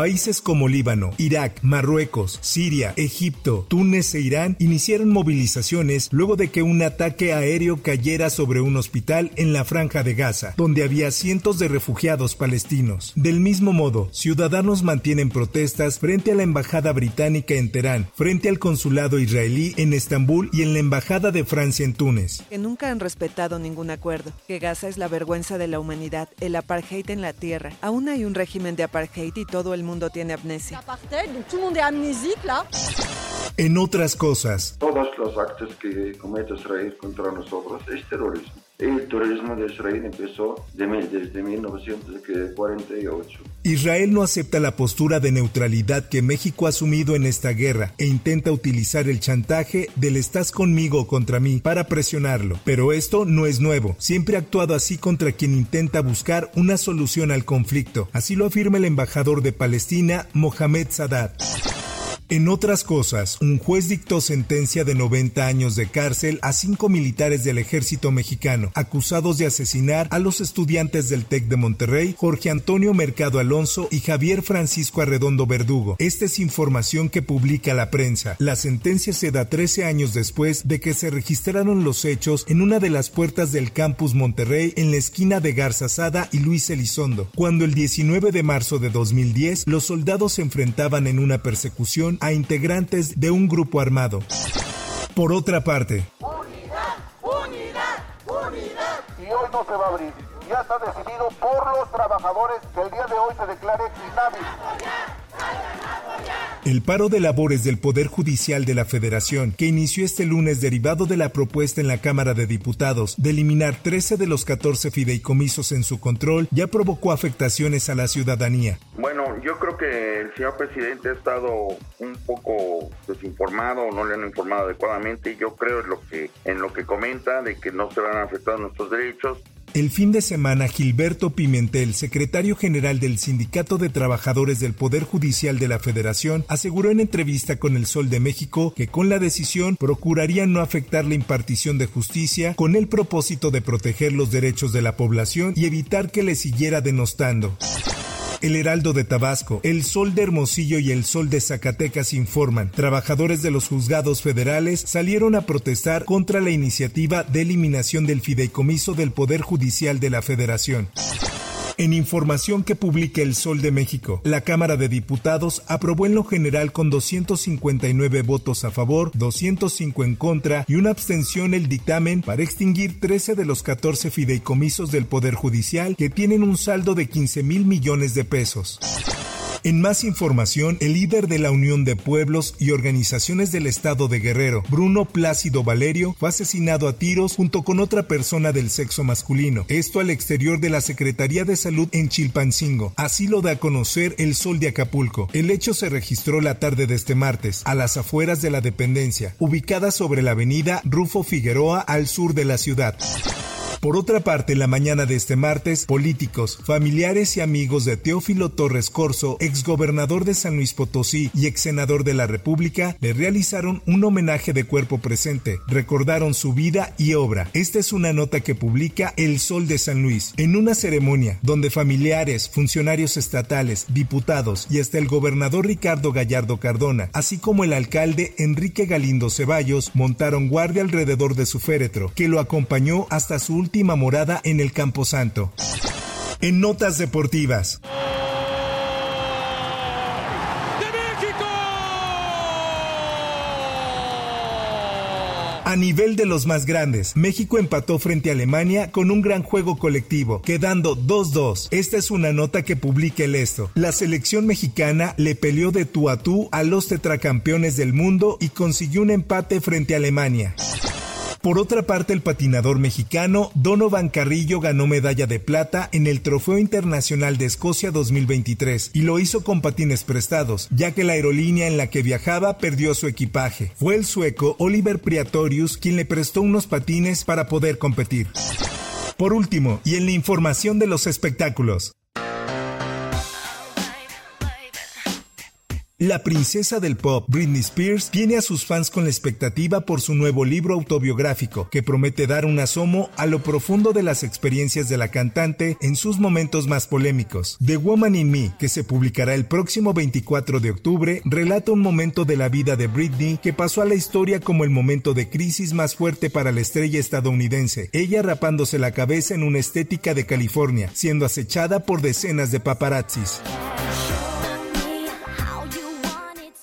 Países como Líbano, Irak, Marruecos, Siria, Egipto, Túnez e Irán iniciaron movilizaciones luego de que un ataque aéreo cayera sobre un hospital en la franja de Gaza, donde había cientos de refugiados palestinos. Del mismo modo, ciudadanos mantienen protestas frente a la embajada británica en Teherán, frente al consulado israelí en Estambul y en la embajada de Francia en Túnez. Que nunca han respetado ningún acuerdo, que Gaza es la vergüenza de la humanidad, el apartheid en la tierra. Aún hay un régimen de apartheid y todo el mundo tiene amnesia. En otras cosas. Todos los actos que comete Israel contra nosotros es terrorismo. El terrorismo de Israel empezó desde 1948. Israel no acepta la postura de neutralidad que México ha asumido en esta guerra e intenta utilizar el chantaje del estás conmigo contra mí para presionarlo. Pero esto no es nuevo. Siempre ha actuado así contra quien intenta buscar una solución al conflicto. Así lo afirma el embajador de Palestina, Mohamed Sadat. En otras cosas, un juez dictó sentencia de 90 años de cárcel a cinco militares del ejército mexicano, acusados de asesinar a los estudiantes del TEC de Monterrey, Jorge Antonio Mercado Alonso y Javier Francisco Arredondo Verdugo. Esta es información que publica la prensa. La sentencia se da 13 años después de que se registraron los hechos en una de las puertas del campus Monterrey en la esquina de Garza Sada y Luis Elizondo, cuando el 19 de marzo de 2010 los soldados se enfrentaban en una persecución a integrantes de un grupo armado. Por otra parte, unidad, unidad, unidad. Y hoy no se va a abrir. Ya está decidido por los trabajadores que el día de hoy se declare inhábil. El paro de labores del Poder Judicial de la Federación, que inició este lunes derivado de la propuesta en la Cámara de Diputados de eliminar 13 de los 14 fideicomisos en su control, ya provocó afectaciones a la ciudadanía. Bueno, yo creo que el señor presidente ha estado un poco desinformado, no le han informado adecuadamente. Yo creo en lo que, en lo que comenta de que no se van a afectar nuestros derechos. El fin de semana, Gilberto Pimentel, secretario general del Sindicato de Trabajadores del Poder Judicial de la Federación, aseguró en entrevista con El Sol de México que con la decisión procurarían no afectar la impartición de justicia con el propósito de proteger los derechos de la población y evitar que le siguiera denostando. El Heraldo de Tabasco, El Sol de Hermosillo y El Sol de Zacatecas informan. Trabajadores de los juzgados federales salieron a protestar contra la iniciativa de eliminación del fideicomiso del Poder Judicial de la Federación. En información que publica El Sol de México, la Cámara de Diputados aprobó en lo general con 259 votos a favor, 205 en contra y una abstención el dictamen para extinguir 13 de los 14 fideicomisos del Poder Judicial que tienen un saldo de 15 mil millones de pesos. En más información, el líder de la Unión de Pueblos y Organizaciones del Estado de Guerrero, Bruno Plácido Valerio, fue asesinado a tiros junto con otra persona del sexo masculino. Esto al exterior de la Secretaría de Salud en Chilpancingo. Así lo da a conocer el Sol de Acapulco. El hecho se registró la tarde de este martes, a las afueras de la dependencia, ubicada sobre la avenida Rufo Figueroa al sur de la ciudad. Por otra parte, la mañana de este martes, políticos, familiares y amigos de Teófilo Torres Corso, exgobernador de San Luis Potosí y ex senador de la República, le realizaron un homenaje de cuerpo presente, recordaron su vida y obra. Esta es una nota que publica El Sol de San Luis, en una ceremonia donde familiares, funcionarios estatales, diputados y hasta el gobernador Ricardo Gallardo Cardona, así como el alcalde Enrique Galindo Ceballos, montaron guardia alrededor de su féretro, que lo acompañó hasta su última morada en el Camposanto. En notas deportivas. A nivel de los más grandes, México empató frente a Alemania con un gran juego colectivo, quedando 2-2. Esta es una nota que publica el esto. La selección mexicana le peleó de tú a tú a los tetracampeones del mundo y consiguió un empate frente a Alemania. Por otra parte, el patinador mexicano Donovan Carrillo ganó medalla de plata en el Trofeo Internacional de Escocia 2023 y lo hizo con patines prestados, ya que la aerolínea en la que viajaba perdió su equipaje. Fue el sueco Oliver Priatorius quien le prestó unos patines para poder competir. Por último, y en la información de los espectáculos, La princesa del pop, Britney Spears, tiene a sus fans con la expectativa por su nuevo libro autobiográfico, que promete dar un asomo a lo profundo de las experiencias de la cantante en sus momentos más polémicos. The Woman in Me, que se publicará el próximo 24 de octubre, relata un momento de la vida de Britney que pasó a la historia como el momento de crisis más fuerte para la estrella estadounidense, ella rapándose la cabeza en una estética de California, siendo acechada por decenas de paparazzis.